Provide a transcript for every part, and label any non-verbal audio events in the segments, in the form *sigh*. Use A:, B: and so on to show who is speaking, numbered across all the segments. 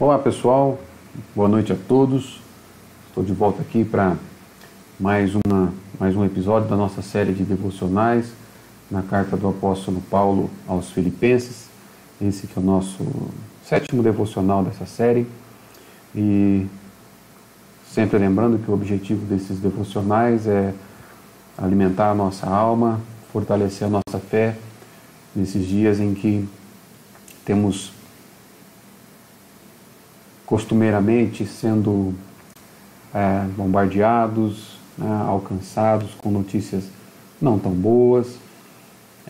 A: Olá pessoal, boa noite a todos. Estou de volta aqui para mais, uma, mais um episódio da nossa série de devocionais na carta do apóstolo Paulo aos Filipenses. Esse que é o nosso sétimo devocional dessa série. E sempre lembrando que o objetivo desses devocionais é alimentar a nossa alma, fortalecer a nossa fé nesses dias em que temos costumeiramente sendo é, bombardeados, né, alcançados com notícias não tão boas.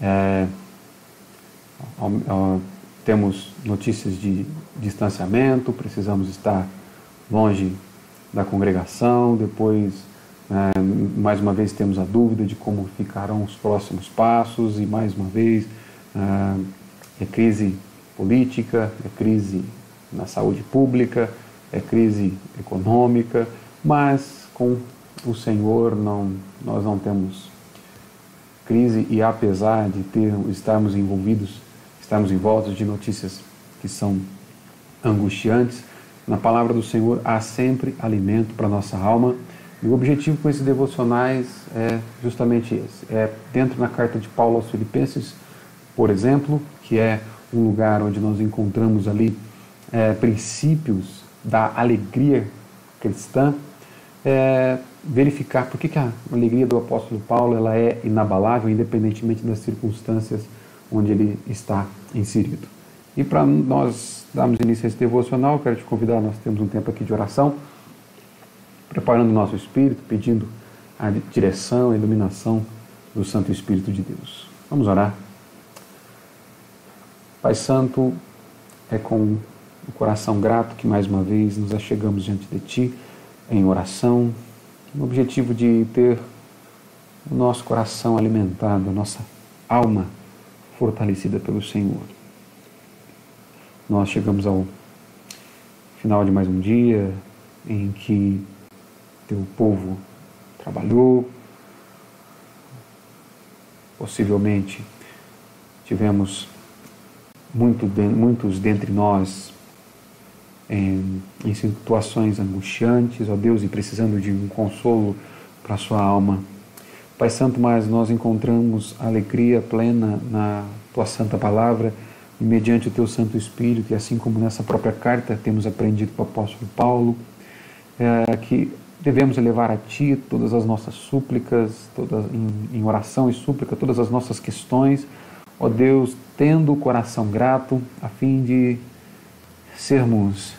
A: É, temos notícias de distanciamento, precisamos estar longe da congregação, depois, é, mais uma vez, temos a dúvida de como ficarão os próximos passos, e mais uma vez, é, é crise política, é crise na saúde pública, é crise econômica, mas com o Senhor não, nós não temos crise e apesar de ter, estarmos envolvidos, estarmos envoltos de notícias que são angustiantes, na palavra do Senhor há sempre alimento para nossa alma. E o objetivo com esses devocionais é justamente esse. É dentro da carta de Paulo aos Filipenses, por exemplo, que é um lugar onde nós encontramos ali é, princípios da alegria cristã, é, verificar por que, que a alegria do apóstolo Paulo ela é inabalável, independentemente das circunstâncias onde ele está inserido. E para nós darmos início a esse devocional, quero te convidar, nós temos um tempo aqui de oração, preparando o nosso espírito, pedindo a direção, a iluminação do Santo Espírito de Deus. Vamos orar. Pai Santo, é com o coração grato que mais uma vez nos achegamos diante de Ti em oração, no objetivo de ter o nosso coração alimentado, a nossa alma fortalecida pelo Senhor. Nós chegamos ao final de mais um dia em que Teu povo trabalhou, possivelmente tivemos muito, muitos dentre nós em, em situações angustiantes, ó Deus, e precisando de um consolo para a sua alma. Pai Santo, mas nós encontramos alegria plena na tua santa palavra e mediante o teu Santo Espírito, e assim como nessa própria carta temos aprendido com o apóstolo Paulo, é, que devemos elevar a Ti todas as nossas súplicas, todas, em, em oração e súplica, todas as nossas questões, ó Deus, tendo o coração grato, a fim de sermos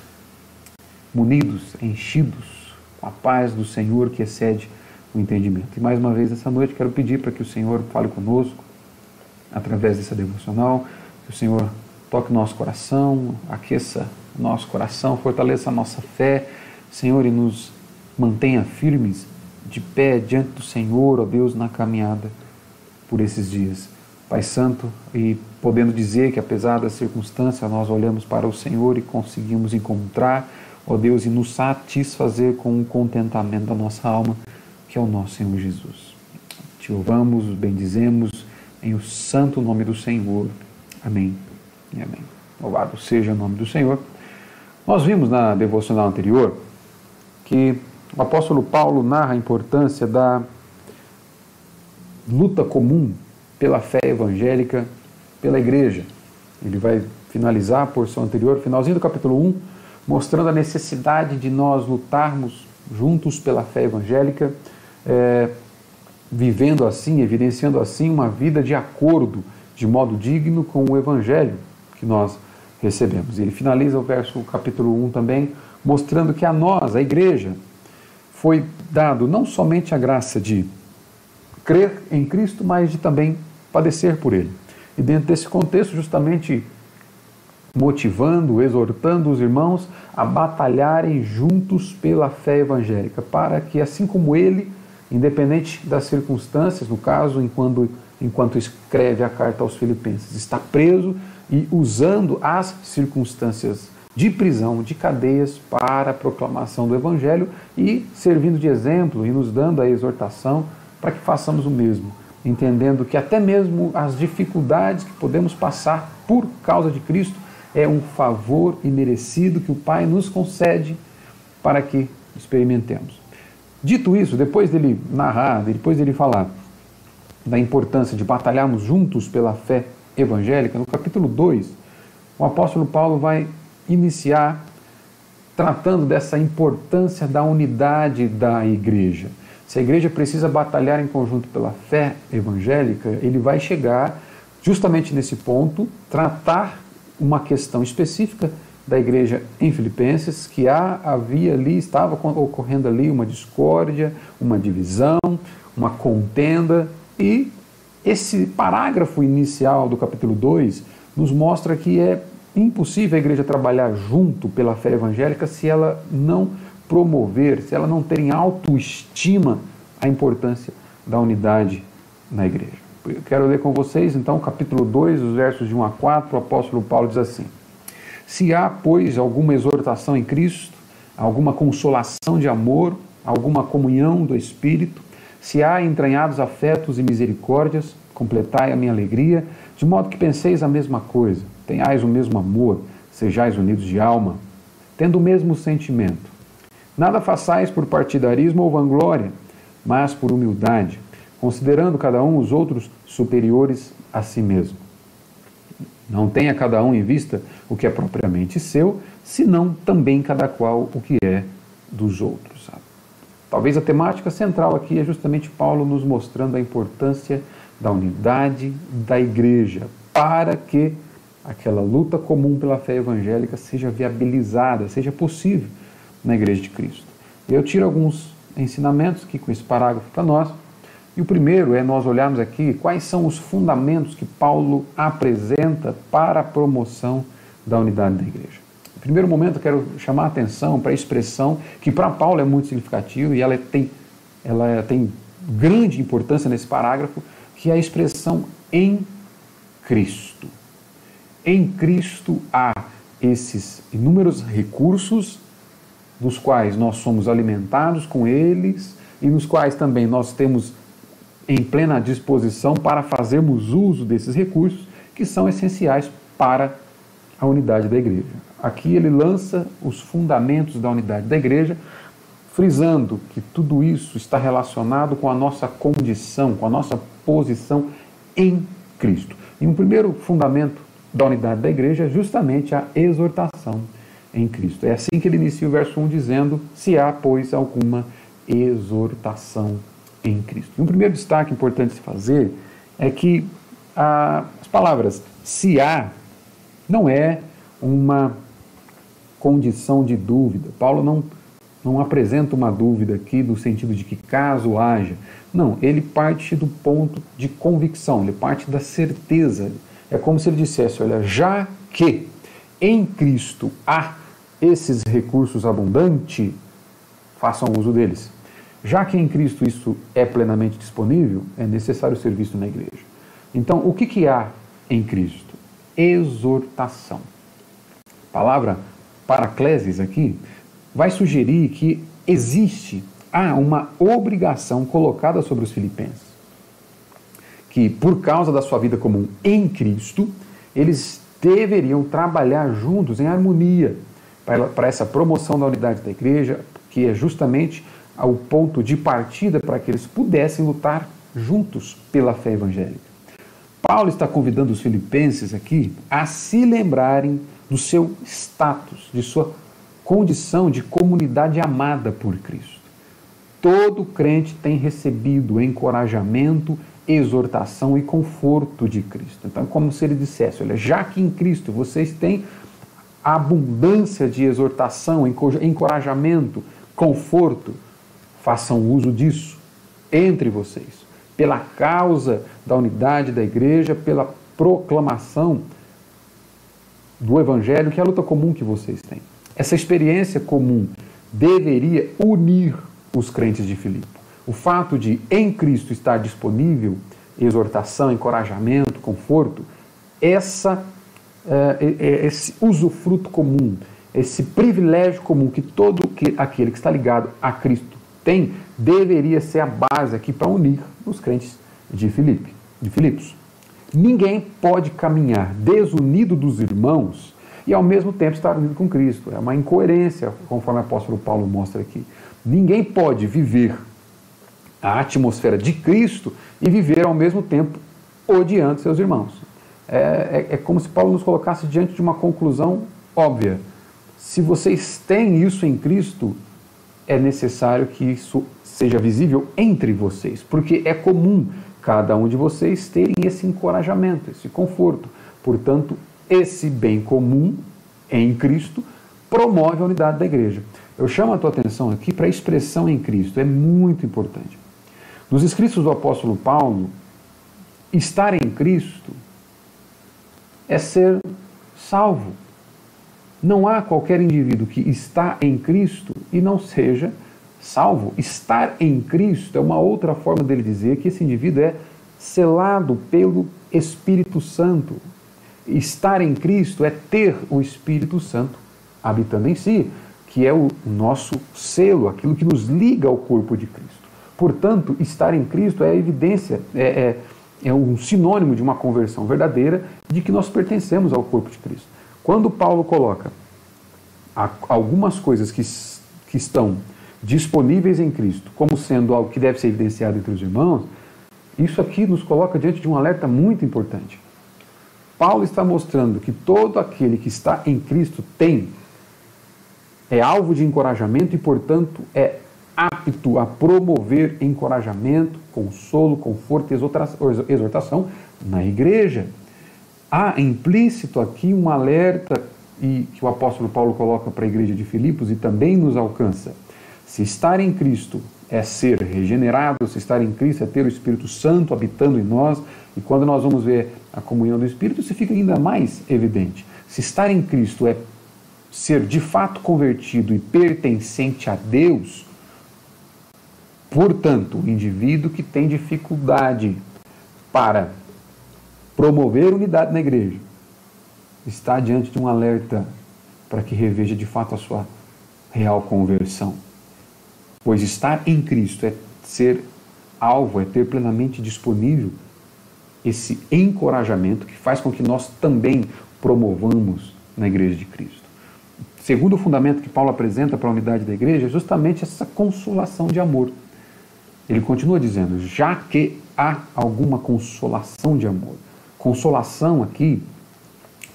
A: munidos, enchidos com a paz do Senhor que excede o entendimento. E mais uma vez, essa noite, quero pedir para que o Senhor fale conosco através dessa devocional, que o Senhor toque nosso coração, aqueça nosso coração, fortaleça a nossa fé, Senhor, e nos mantenha firmes, de pé diante do Senhor, ó Deus, na caminhada por esses dias. Pai Santo, e podendo dizer que apesar das circunstâncias, nós olhamos para o Senhor e conseguimos encontrar ó Deus, e nos satisfazer com o contentamento da nossa alma, que é o nosso Senhor Jesus. Te louvamos, bendizemos em o santo nome do Senhor. Amém e amém. Louvado seja o nome do Senhor. Nós vimos na devocional anterior que o apóstolo Paulo narra a importância da luta comum pela fé evangélica, pela igreja. Ele vai finalizar a porção anterior, finalzinho do capítulo 1, mostrando a necessidade de nós lutarmos juntos pela fé evangélica, é, vivendo assim, evidenciando assim uma vida de acordo, de modo digno com o evangelho que nós recebemos. E ele finaliza o verso capítulo 1 também, mostrando que a nós, a igreja, foi dado não somente a graça de crer em Cristo, mas de também padecer por ele. E dentro desse contexto, justamente motivando, exortando os irmãos a batalharem juntos pela fé evangélica, para que, assim como ele, independente das circunstâncias, no caso, enquanto, enquanto escreve a carta aos Filipenses, está preso e usando as circunstâncias de prisão, de cadeias, para a proclamação do Evangelho e servindo de exemplo e nos dando a exortação para que façamos o mesmo, entendendo que até mesmo as dificuldades que podemos passar por causa de Cristo é um favor imerecido que o Pai nos concede para que experimentemos. Dito isso, depois dele narrar, depois dele falar da importância de batalharmos juntos pela fé evangélica, no capítulo 2, o apóstolo Paulo vai iniciar tratando dessa importância da unidade da igreja. Se a igreja precisa batalhar em conjunto pela fé evangélica, ele vai chegar justamente nesse ponto, tratar uma questão específica da igreja em Filipenses, que há, havia ali, estava ocorrendo ali uma discórdia, uma divisão, uma contenda, e esse parágrafo inicial do capítulo 2 nos mostra que é impossível a igreja trabalhar junto pela fé evangélica se ela não promover, se ela não ter em autoestima a importância da unidade na igreja. Eu quero ler com vocês, então, capítulo 2, os versos de 1 a 4, o apóstolo Paulo diz assim: Se há, pois, alguma exortação em Cristo, alguma consolação de amor, alguma comunhão do Espírito, se há entranhados afetos e misericórdias, completai a minha alegria, de modo que penseis a mesma coisa, tenhais o mesmo amor, sejais unidos de alma, tendo o mesmo sentimento. Nada façais por partidarismo ou vanglória, mas por humildade, considerando cada um os outros superiores a si mesmo. Não tenha cada um em vista o que é propriamente seu, senão também cada qual o que é dos outros. Sabe? Talvez a temática central aqui é justamente Paulo nos mostrando a importância da unidade da igreja para que aquela luta comum pela fé evangélica seja viabilizada, seja possível na igreja de Cristo. Eu tiro alguns ensinamentos aqui com esse parágrafo para nós e o primeiro é nós olharmos aqui quais são os fundamentos que Paulo apresenta para a promoção da unidade da igreja. No primeiro momento, eu quero chamar a atenção para a expressão que para Paulo é muito significativa e ela tem, ela tem grande importância nesse parágrafo, que é a expressão em Cristo. Em Cristo há esses inúmeros recursos dos quais nós somos alimentados com eles e nos quais também nós temos em plena disposição para fazermos uso desses recursos que são essenciais para a unidade da igreja. Aqui ele lança os fundamentos da unidade da igreja, frisando que tudo isso está relacionado com a nossa condição, com a nossa posição em Cristo. E um primeiro fundamento da unidade da igreja é justamente a exortação em Cristo. É assim que ele inicia o verso 1 dizendo: Se há, pois, alguma exortação em Cristo. Um primeiro destaque importante se fazer é que a, as palavras se há não é uma condição de dúvida. Paulo não, não apresenta uma dúvida aqui no sentido de que caso haja. Não, ele parte do ponto de convicção, ele parte da certeza. É como se ele dissesse: olha, já que em Cristo há esses recursos abundantes, façam uso deles. Já que em Cristo isso é plenamente disponível, é necessário ser visto na igreja. Então, o que, que há em Cristo? Exortação. A palavra paracleses aqui vai sugerir que existe há uma obrigação colocada sobre os filipenses. Que por causa da sua vida comum em Cristo, eles deveriam trabalhar juntos em harmonia para essa promoção da unidade da igreja, que é justamente ao ponto de partida para que eles pudessem lutar juntos pela fé evangélica. Paulo está convidando os filipenses aqui a se lembrarem do seu status, de sua condição de comunidade amada por Cristo. Todo crente tem recebido encorajamento, exortação e conforto de Cristo. Então, como se ele dissesse: olha, já que em Cristo vocês têm abundância de exortação, encorajamento, conforto, façam uso disso entre vocês, pela causa da unidade da igreja, pela proclamação do Evangelho, que é a luta comum que vocês têm. Essa experiência comum deveria unir os crentes de Filipe. O fato de em Cristo estar disponível exortação, encorajamento, conforto, essa, é, esse usufruto comum, esse privilégio comum que todo aquele que está ligado a Cristo tem, deveria ser a base aqui para unir os crentes de Filipe, de Filipos. Ninguém pode caminhar desunido dos irmãos e ao mesmo tempo estar unido com Cristo. É uma incoerência, conforme o apóstolo Paulo mostra aqui. Ninguém pode viver a atmosfera de Cristo e viver ao mesmo tempo odiando seus irmãos. É, é, é como se Paulo nos colocasse diante de uma conclusão óbvia. Se vocês têm isso em Cristo, é necessário que isso seja visível entre vocês, porque é comum cada um de vocês terem esse encorajamento, esse conforto. Portanto, esse bem comum em Cristo promove a unidade da igreja. Eu chamo a tua atenção aqui para a expressão em Cristo, é muito importante. Nos escritos do apóstolo Paulo, estar em Cristo é ser salvo. Não há qualquer indivíduo que está em Cristo e não seja salvo. Estar em Cristo é uma outra forma dele dizer que esse indivíduo é selado pelo Espírito Santo. Estar em Cristo é ter o Espírito Santo habitando em si, que é o nosso selo, aquilo que nos liga ao corpo de Cristo. Portanto, estar em Cristo é a evidência, é, é, é um sinônimo de uma conversão verdadeira de que nós pertencemos ao corpo de Cristo. Quando Paulo coloca algumas coisas que, que estão disponíveis em Cristo como sendo algo que deve ser evidenciado entre os irmãos, isso aqui nos coloca diante de um alerta muito importante. Paulo está mostrando que todo aquele que está em Cristo tem, é alvo de encorajamento e, portanto, é apto a promover encorajamento, consolo, conforto e exortação na igreja. Há implícito aqui um alerta e que o apóstolo Paulo coloca para a igreja de Filipos e também nos alcança. Se estar em Cristo é ser regenerado, se estar em Cristo é ter o Espírito Santo habitando em nós, e quando nós vamos ver a comunhão do Espírito, isso fica ainda mais evidente. Se estar em Cristo é ser de fato convertido e pertencente a Deus, Portanto, o indivíduo que tem dificuldade para promover unidade na igreja está diante de um alerta para que reveja de fato a sua real conversão. Pois estar em Cristo é ser alvo, é ter plenamente disponível esse encorajamento que faz com que nós também promovamos na igreja de Cristo. Segundo fundamento que Paulo apresenta para a unidade da igreja é justamente essa consolação de amor. Ele continua dizendo: já que há alguma consolação de amor. Consolação aqui,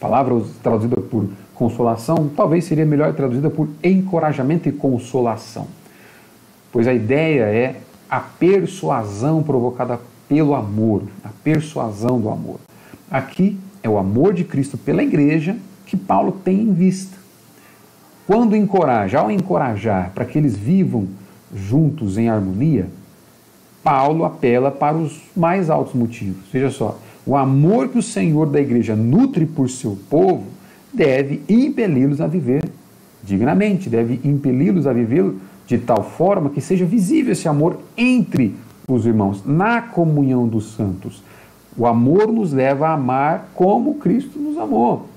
A: palavra traduzida por consolação, talvez seria melhor traduzida por encorajamento e consolação. Pois a ideia é a persuasão provocada pelo amor, a persuasão do amor. Aqui é o amor de Cristo pela igreja que Paulo tem em vista. Quando encoraja, ao encorajar para que eles vivam juntos em harmonia, Paulo apela para os mais altos motivos. Veja só, o amor que o Senhor da igreja nutre por seu povo deve impeli-los a viver dignamente, deve impeli-los a viver de tal forma que seja visível esse amor entre os irmãos, na comunhão dos santos. O amor nos leva a amar como Cristo nos amou.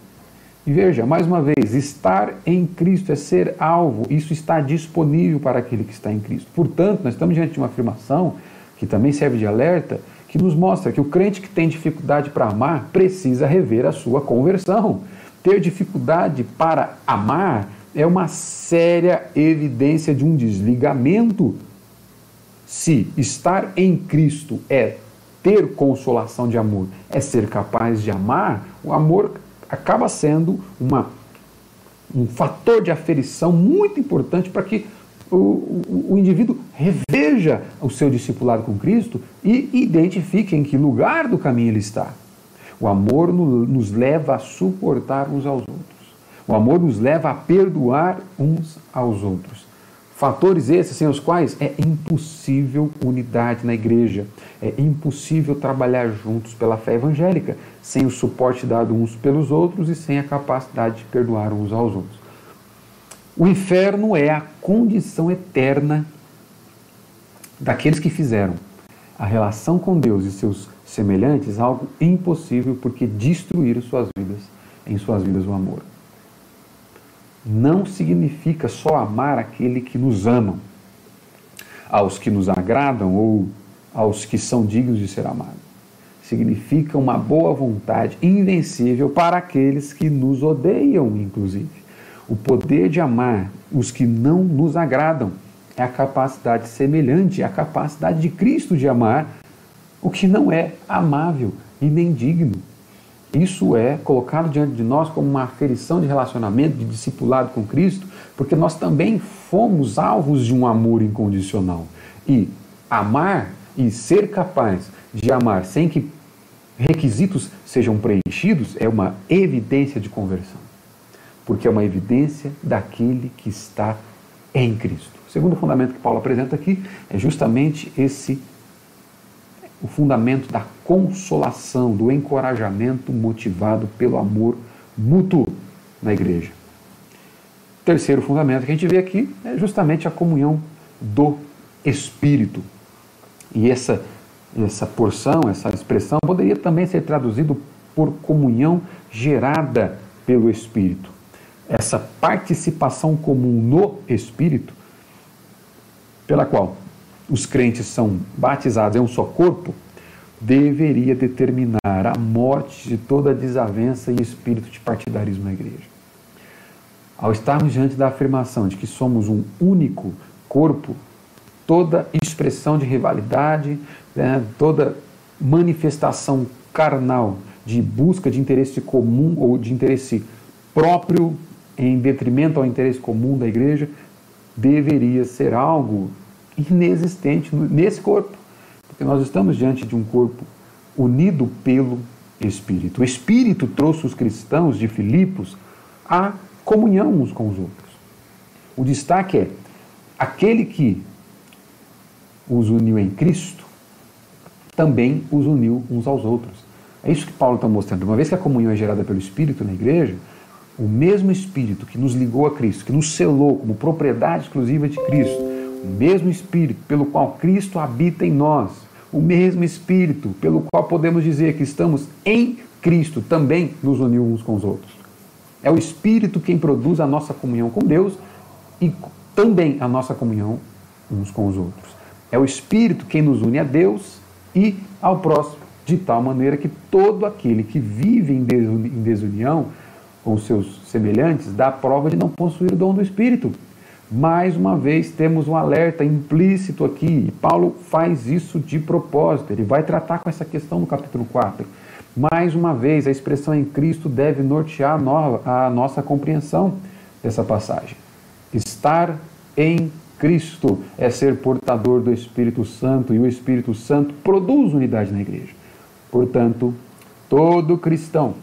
A: E veja, mais uma vez, estar em Cristo é ser alvo, isso está disponível para aquele que está em Cristo. Portanto, nós estamos diante de uma afirmação que também serve de alerta, que nos mostra que o crente que tem dificuldade para amar precisa rever a sua conversão. Ter dificuldade para amar é uma séria evidência de um desligamento. Se estar em Cristo é ter consolação de amor, é ser capaz de amar, o amor acaba sendo uma, um fator de aferição muito importante para que o, o, indivíduo reveja o seu discipulado com Cristo e identifique em que lugar do caminho ele está. O amor no, nos leva a suportar uns aos outros. O amor nos leva a perdoar uns aos outros. Fatores esses sem os quais é impossível unidade na igreja, é impossível trabalhar juntos pela fé evangélica, sem o suporte dado uns pelos outros e sem a capacidade de perdoar uns aos outros. O inferno é a condição eterna daqueles que fizeram a relação com Deus e seus semelhantes algo impossível porque destruíram suas vidas, em suas vidas o amor. Não significa só amar aquele que nos ama, aos que nos agradam ou aos que são dignos de ser amados. significa uma boa vontade invencível para aqueles que nos odeiam, inclusive. O poder de amar os que não nos agradam é a capacidade semelhante à capacidade de Cristo de amar o que não é amável e nem digno. Isso é colocado diante de nós como uma aferição de relacionamento, de discipulado com Cristo, porque nós também fomos alvos de um amor incondicional. E amar e ser capaz de amar sem que requisitos sejam preenchidos é uma evidência de conversão. Porque é uma evidência daquele que está em Cristo. O segundo fundamento que Paulo apresenta aqui é justamente esse o fundamento da consolação, do encorajamento motivado pelo amor mútuo na igreja. O terceiro fundamento que a gente vê aqui é justamente a comunhão do Espírito. E essa, essa porção, essa expressão, poderia também ser traduzido por comunhão gerada pelo Espírito. Essa participação comum no Espírito, pela qual os crentes são batizados em um só corpo, deveria determinar a morte de toda desavença e espírito de partidarismo na igreja. Ao estarmos diante da afirmação de que somos um único corpo, toda expressão de rivalidade, né, toda manifestação carnal de busca de interesse comum ou de interesse próprio em detrimento ao interesse comum da igreja, deveria ser algo inexistente nesse corpo. Porque nós estamos diante de um corpo unido pelo Espírito. O Espírito trouxe os cristãos de Filipos à comunhão uns com os outros. O destaque é aquele que os uniu em Cristo, também os uniu uns aos outros. É isso que Paulo está mostrando. Uma vez que a comunhão é gerada pelo Espírito na igreja, o mesmo Espírito que nos ligou a Cristo, que nos selou como propriedade exclusiva de Cristo, o mesmo Espírito pelo qual Cristo habita em nós, o mesmo Espírito pelo qual podemos dizer que estamos em Cristo, também nos uniu uns com os outros. É o Espírito quem produz a nossa comunhão com Deus e também a nossa comunhão uns com os outros. É o Espírito quem nos une a Deus e ao próximo, de tal maneira que todo aquele que vive em desunião com seus semelhantes dá prova de não possuir o dom do Espírito. Mais uma vez, temos um alerta implícito aqui, e Paulo faz isso de propósito, ele vai tratar com essa questão no capítulo 4. Mais uma vez, a expressão em Cristo deve nortear a nossa compreensão dessa passagem. Estar em Cristo é ser portador do Espírito Santo, e o Espírito Santo produz unidade na igreja. Portanto, todo cristão,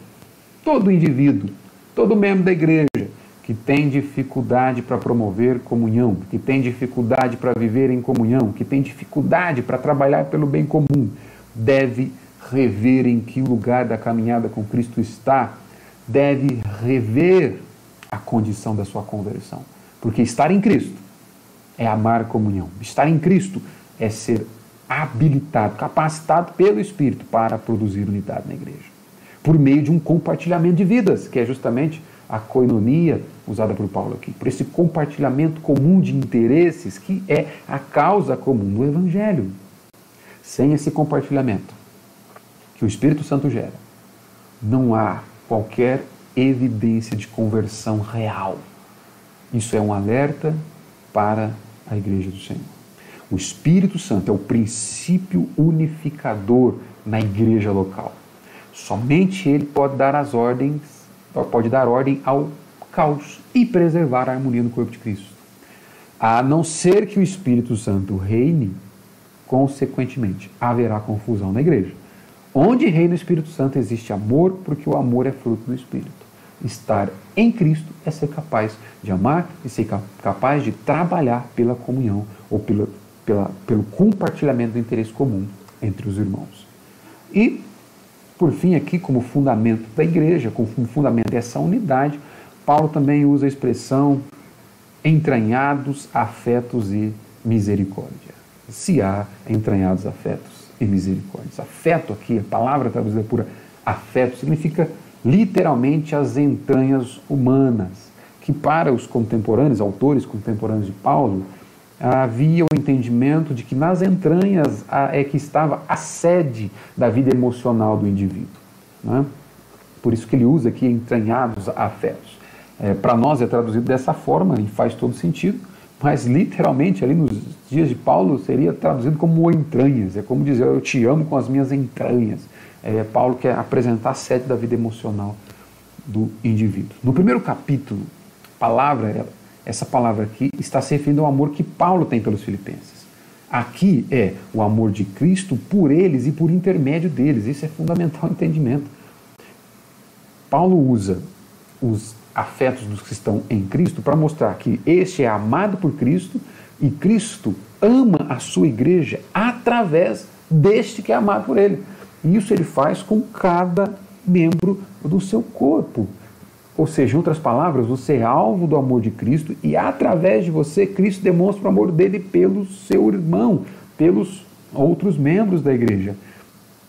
A: todo indivíduo, todo membro da igreja, que tem dificuldade para promover comunhão, que tem dificuldade para viver em comunhão, que tem dificuldade para trabalhar pelo bem comum, deve rever em que lugar da caminhada com Cristo está, deve rever a condição da sua conversão. Porque estar em Cristo é amar comunhão. Estar em Cristo é ser habilitado, capacitado pelo Espírito para produzir unidade na igreja. Por meio de um compartilhamento de vidas, que é justamente a coinonia usada por Paulo aqui, por esse compartilhamento comum de interesses que é a causa comum do Evangelho. Sem esse compartilhamento que o Espírito Santo gera, não há qualquer evidência de conversão real. Isso é um alerta para a Igreja do Senhor. O Espírito Santo é o princípio unificador na igreja local. Somente ele pode dar as ordens pode dar ordem ao caos e preservar a harmonia no corpo de Cristo. A não ser que o Espírito Santo reine, consequentemente, haverá confusão na igreja. Onde reina o Espírito Santo existe amor, porque o amor é fruto do Espírito. Estar em Cristo é ser capaz de amar e ser capaz de trabalhar pela comunhão ou pela, pela, pelo compartilhamento do interesse comum entre os irmãos. E por fim, aqui, como fundamento da igreja, como fundamento dessa unidade, Paulo também usa a expressão entranhados afetos e misericórdia. Se há entranhados afetos e misericórdias. Afeto aqui, a palavra traduzida por afeto, significa literalmente as entranhas humanas, que para os contemporâneos, autores contemporâneos de Paulo, havia o entendimento de que nas entranhas é que estava a sede da vida emocional do indivíduo. Né? Por isso que ele usa aqui entranhados afetos. É, Para nós é traduzido dessa forma e faz todo sentido, mas literalmente ali nos dias de Paulo seria traduzido como entranhas. É como dizer, eu te amo com as minhas entranhas. É, Paulo quer apresentar a sede da vida emocional do indivíduo. No primeiro capítulo, palavra, essa palavra aqui está se referindo ao amor que Paulo tem pelos filipenses. Aqui é o amor de Cristo por eles e por intermédio deles. Isso é fundamental *laughs* entendimento. Paulo usa os afetos dos que estão em Cristo para mostrar que este é amado por Cristo e Cristo ama a sua igreja através deste que é amado por ele. E isso ele faz com cada membro do seu corpo. Ou seja, em outras palavras, você é alvo do amor de Cristo e através de você, Cristo demonstra o amor dele pelo seu irmão, pelos outros membros da igreja.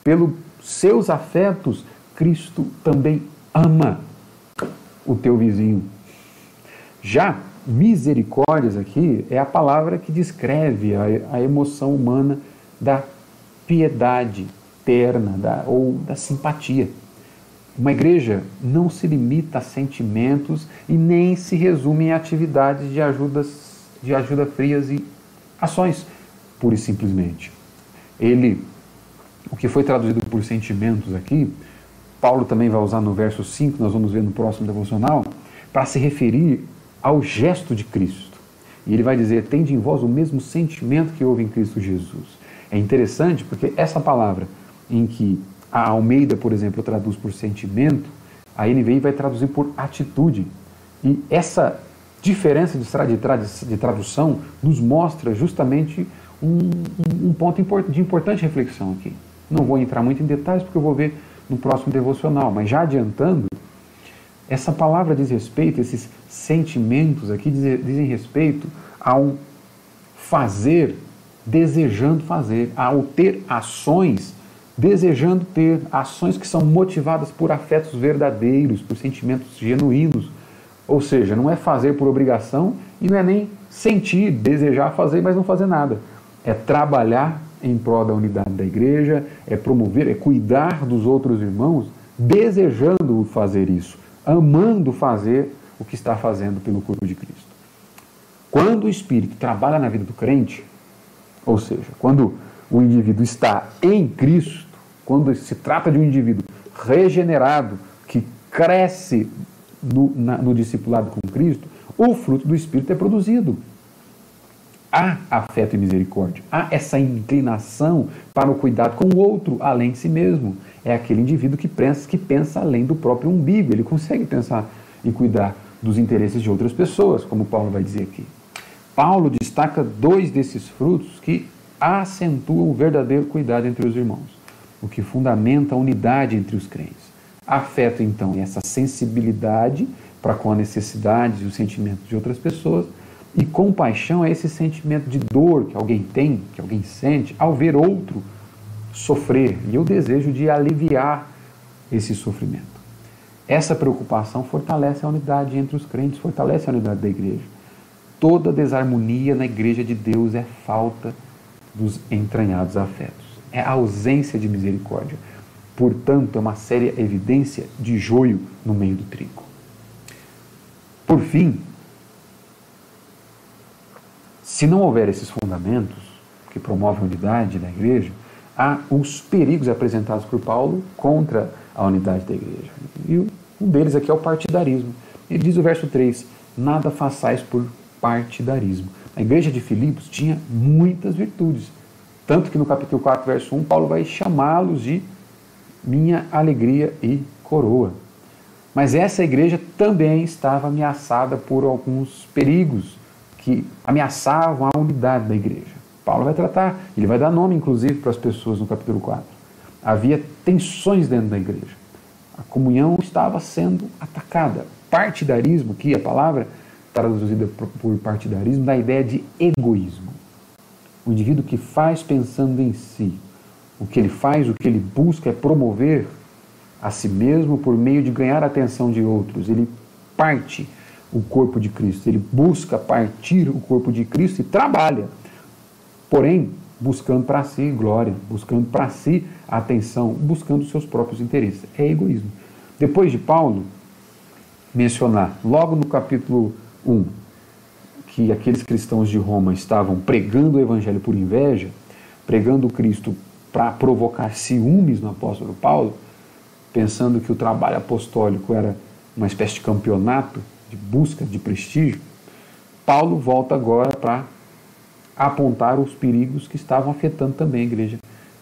A: Pelos seus afetos, Cristo também ama o teu vizinho. Já misericórdias aqui é a palavra que descreve a, emoção humana da piedade terna da, ou da simpatia. Uma igreja não se limita a sentimentos e nem se resume em atividades de, ajudas, de ajuda frias e ações, pura e simplesmente. Ele, o que foi traduzido por sentimentos aqui, Paulo também vai usar no verso 5, nós vamos ver no próximo devocional, para se referir ao gesto de Cristo. E ele vai dizer: Tende em vós o mesmo sentimento que houve em Cristo Jesus. É interessante porque essa palavra, em que a Almeida, por exemplo, traduz por sentimento, a NVI vai traduzir por atitude. E essa diferença de tradução nos mostra justamente um, um ponto de importante reflexão aqui. Não vou entrar muito em detalhes porque eu vou ver no próximo devocional, mas já adiantando, essa palavra diz respeito, esses sentimentos aqui dizem respeito ao fazer, desejando fazer, ao ter ações desejando ter ações que são motivadas por afetos verdadeiros, por sentimentos genuínos. Ou seja, não é fazer por obrigação e não é nem sentir, desejar fazer, mas não fazer nada. É trabalhar em prol da unidade da igreja, é promover, é cuidar dos outros irmãos, desejando fazer isso, amando fazer o que está fazendo pelo corpo de Cristo. Quando o Espírito trabalha na vida do crente, ou seja, quando o indivíduo está em Cristo, quando se trata de um indivíduo regenerado, que cresce no, na, no discipulado com Cristo, o fruto do Espírito é produzido. Há afeto e misericórdia, há essa inclinação para o cuidado com o outro, além de si mesmo. É aquele indivíduo que pensa, que pensa além do próprio umbigo, ele consegue pensar e cuidar dos interesses de outras pessoas, como Paulo vai dizer aqui. Paulo destaca dois desses frutos que acentuam o verdadeiro cuidado entre os irmãos o que fundamenta a unidade entre os crentes. Afeto, então, é essa sensibilidade para com a necessidade e os sentimentos de outras pessoas, e compaixão é esse sentimento de dor que alguém tem, que alguém sente, ao ver outro sofrer, e o desejo de aliviar esse sofrimento. Essa preocupação fortalece a unidade entre os crentes, fortalece a unidade da igreja. Toda desarmonia na igreja de Deus é falta dos entranhados afetos é a ausência de misericórdia. Portanto, é uma séria evidência de joio no meio do trigo. Por fim, se não houver esses fundamentos que promovem a unidade da igreja, há os perigos apresentados por Paulo contra a unidade da igreja. E um deles aqui é o partidarismo. Ele diz o verso 3: Nada façais por partidarismo. A igreja de Filipos tinha muitas virtudes, tanto que no capítulo 4, verso 1, Paulo vai chamá-los de minha alegria e coroa. Mas essa igreja também estava ameaçada por alguns perigos que ameaçavam a unidade da igreja. Paulo vai tratar, ele vai dar nome inclusive para as pessoas no capítulo 4. Havia tensões dentro da igreja. A comunhão estava sendo atacada. Partidarismo, que a palavra traduzida por partidarismo, dá a ideia de egoísmo. O indivíduo que faz pensando em si. O que ele faz, o que ele busca é promover a si mesmo por meio de ganhar a atenção de outros. Ele parte o corpo de Cristo. Ele busca partir o corpo de Cristo e trabalha. Porém, buscando para si glória, buscando para si atenção, buscando seus próprios interesses. É egoísmo. Depois de Paulo mencionar, logo no capítulo 1, que aqueles cristãos de Roma estavam pregando o evangelho por inveja, pregando Cristo para provocar ciúmes no apóstolo Paulo, pensando que o trabalho apostólico era uma espécie de campeonato de busca de prestígio, Paulo volta agora para apontar os perigos que estavam afetando também a igreja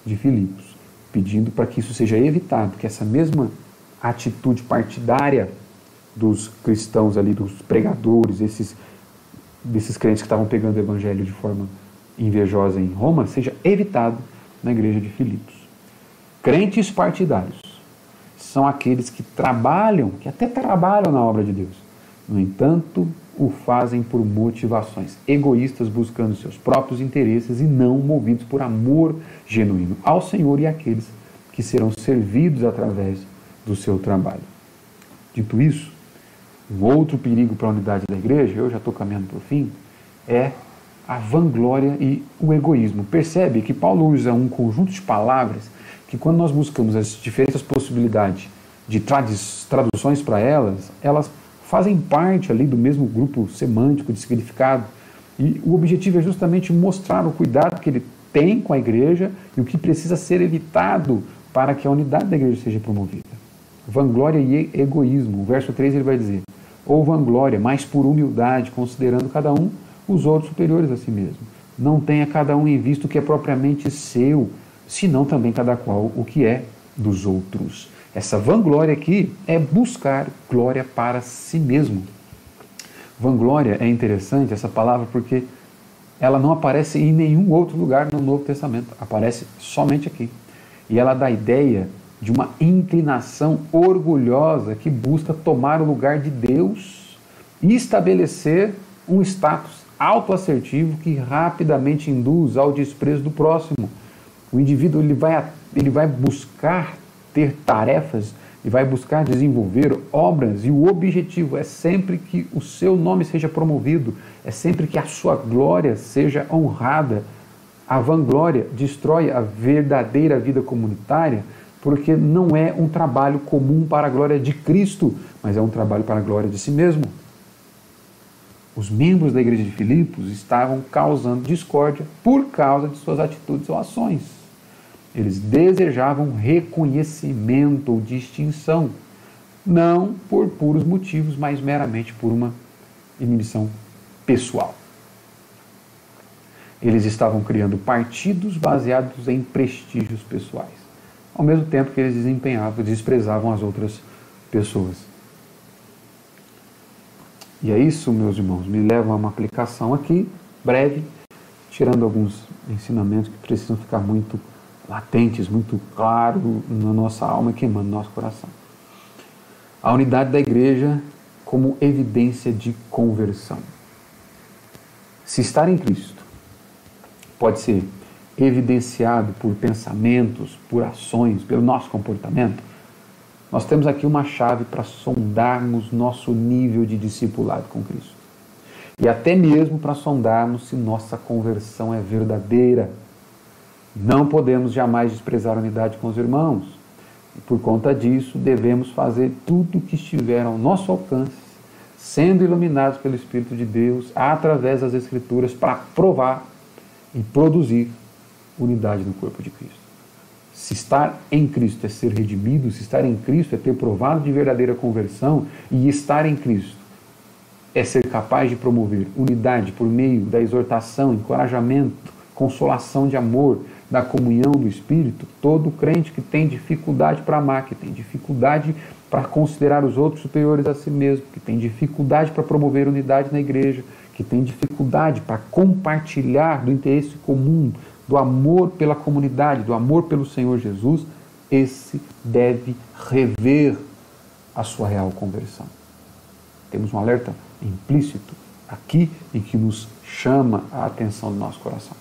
A: de Filipos, pedindo para que isso seja evitado, que essa mesma atitude partidária dos cristãos ali, dos pregadores, esses, desses crentes que estavam pegando o evangelho de forma invejosa em Roma, seja evitado na igreja de Filipos. Crentes partidários são aqueles que trabalham, que até trabalham na obra de Deus. No entanto, o fazem por motivações egoístas, buscando seus próprios interesses e não movidos por amor genuíno ao Senhor e àqueles que serão servidos através do seu trabalho. Dito isso, um outro perigo para a unidade da igreja, eu já estou caminhando para o fim, é a vanglória e o egoísmo. Percebe que Paulo usa um conjunto de palavras que, quando nós buscamos as diferentes possibilidades de traduções para elas, elas fazem parte ali do mesmo grupo semântico de significado. E o objetivo é justamente mostrar o cuidado que ele tem com a igreja e o que precisa ser evitado para que a unidade da igreja seja promovida. Vanglória e egoísmo. O verso 3 ele vai dizer: ou vanglória, mas por humildade, considerando cada um os outros superiores a si mesmo. Não tenha cada um em vista o que é propriamente seu, senão também cada qual o que é dos outros. Essa vanglória aqui é buscar glória para si mesmo. Vanglória é interessante essa palavra porque ela não aparece em nenhum outro lugar no Novo Testamento, aparece somente aqui. E ela dá a ideia de uma inclinação orgulhosa que busca tomar o lugar de Deus e estabelecer um status autoassertivo que rapidamente induz ao desprezo do próximo. O indivíduo ele vai, ele vai buscar ter tarefas e vai buscar desenvolver obras, e o objetivo é sempre que o seu nome seja promovido, é sempre que a sua glória seja honrada. A vanglória destrói a verdadeira vida comunitária, porque não é um trabalho comum para a glória de Cristo, mas é um trabalho para a glória de si mesmo. Os membros da igreja de Filipos estavam causando discórdia por causa de suas atitudes ou ações. Eles desejavam reconhecimento ou distinção, não por puros motivos, mas meramente por uma inibição pessoal. Eles estavam criando partidos baseados em prestígios pessoais, ao mesmo tempo que eles desempenhavam, desprezavam as outras pessoas. E é isso, meus irmãos, me leva a uma aplicação aqui, breve, tirando alguns ensinamentos que precisam ficar muito latentes, muito claro na nossa alma e queimando no nosso coração. A unidade da igreja como evidência de conversão. Se estar em Cristo pode ser evidenciado por pensamentos, por ações, pelo nosso comportamento, nós temos aqui uma chave para sondarmos nosso nível de discipulado com Cristo. E até mesmo para sondarmos se nossa conversão é verdadeira não podemos jamais desprezar a unidade com os irmãos. E por conta disso, devemos fazer tudo o que estiver ao nosso alcance, sendo iluminados pelo Espírito de Deus, através das Escrituras, para provar e produzir unidade no corpo de Cristo. Se estar em Cristo é ser redimido, se estar em Cristo é ter provado de verdadeira conversão, e estar em Cristo é ser capaz de promover unidade por meio da exortação, encorajamento, consolação de amor, da comunhão do Espírito, todo crente que tem dificuldade para amar, que tem dificuldade para considerar os outros superiores a si mesmo, que tem dificuldade para promover unidade na igreja, que tem dificuldade para compartilhar do interesse comum, do amor pela comunidade, do amor pelo Senhor Jesus, esse deve rever a sua real conversão. Temos um alerta implícito aqui e que nos chama a atenção do nosso coração.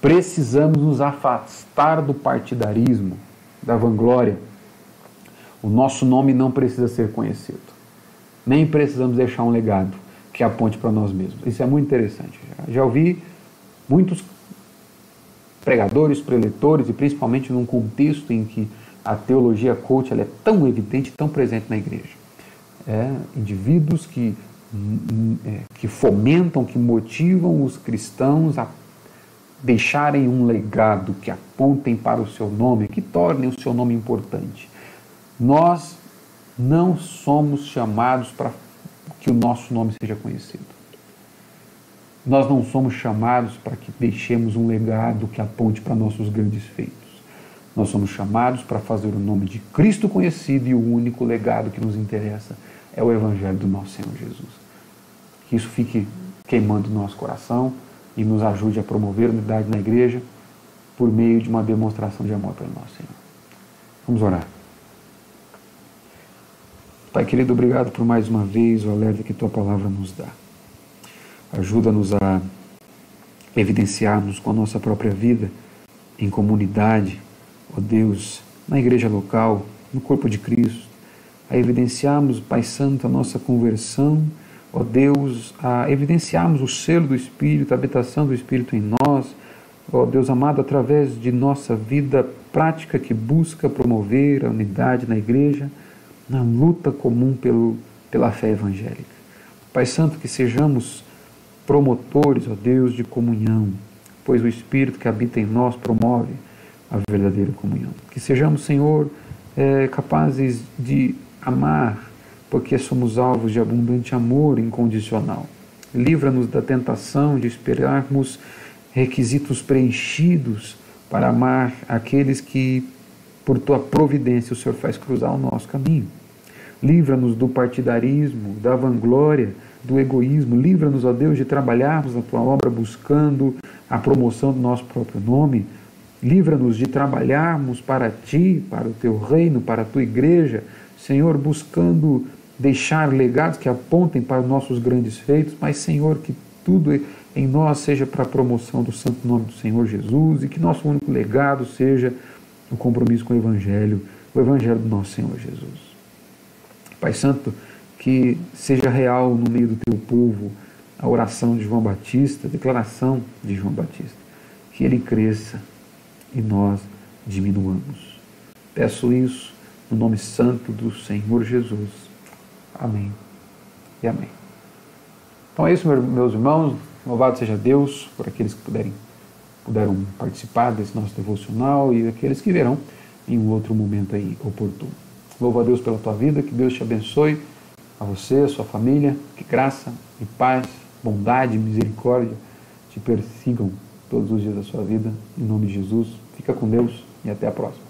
A: Precisamos nos afastar do partidarismo, da vanglória. O nosso nome não precisa ser conhecido. nem precisamos deixar um legado que aponte para nós mesmos. Isso é muito interessante. Já ouvi muitos pregadores, preletores, e principalmente num contexto em que a teologia coach é tão evidente, tão presente na igreja. É, indivíduos que, é, que fomentam, que motivam os cristãos a deixarem um legado, que apontem para o seu nome, que tornem o seu nome importante. Nós não somos chamados para que o nosso nome seja conhecido. Nós não somos chamados para que deixemos um legado que aponte para nossos grandes feitos. Nós somos chamados para fazer o nome de Cristo conhecido e o único legado que nos interessa é o Evangelho do nosso Senhor Jesus. Que isso fique queimando no nosso coração e nos ajude a promover unidade na igreja por meio de uma demonstração de amor pelo nosso Senhor. Vamos orar. Pai querido, obrigado por mais uma vez o alerta que tua palavra nos dá. Ajuda-nos a evidenciarmos com a nossa própria vida, em comunidade, ó Deus, na igreja local, no corpo de Cristo, a evidenciarmos, Pai Santo, a nossa conversão, ó Deus, a evidenciarmos o selo do Espírito, a habitação do Espírito em nós, ó Deus amado, através de nossa vida prática que busca promover a unidade na igreja na luta comum pelo, pela fé evangélica. Pai Santo, que sejamos promotores, ó Deus, de comunhão, pois o Espírito que habita em nós promove a verdadeira comunhão. Que sejamos, Senhor, é, capazes de amar, porque somos alvos de abundante amor incondicional. Livra-nos da tentação de esperarmos requisitos preenchidos para amar aqueles que por tua providência, o Senhor faz cruzar o nosso caminho. Livra-nos do partidarismo, da vanglória, do egoísmo. Livra-nos, ó Deus, de trabalharmos na tua obra buscando a promoção do nosso próprio nome. Livra-nos de trabalharmos para ti, para o teu reino, para a tua igreja, Senhor, buscando deixar legados que apontem para os nossos grandes feitos, mas, Senhor, que tudo em nós seja para a promoção do santo nome do Senhor Jesus e que nosso único legado seja o compromisso com o Evangelho, o Evangelho do nosso Senhor Jesus. Pai Santo, que seja real no meio do teu povo a oração de João Batista, a declaração de João Batista, que ele cresça e nós diminuamos. Peço isso no nome santo do Senhor Jesus. Amém e amém. Então é isso, meus irmãos. Louvado seja Deus por aqueles que puderem puderam participar desse nosso devocional e aqueles que verão em um outro momento aí oportuno. Louvo a Deus pela tua vida, que Deus te abençoe, a você, sua família, que graça e paz, bondade e misericórdia te persigam todos os dias da sua vida. Em nome de Jesus, fica com Deus e até a próxima.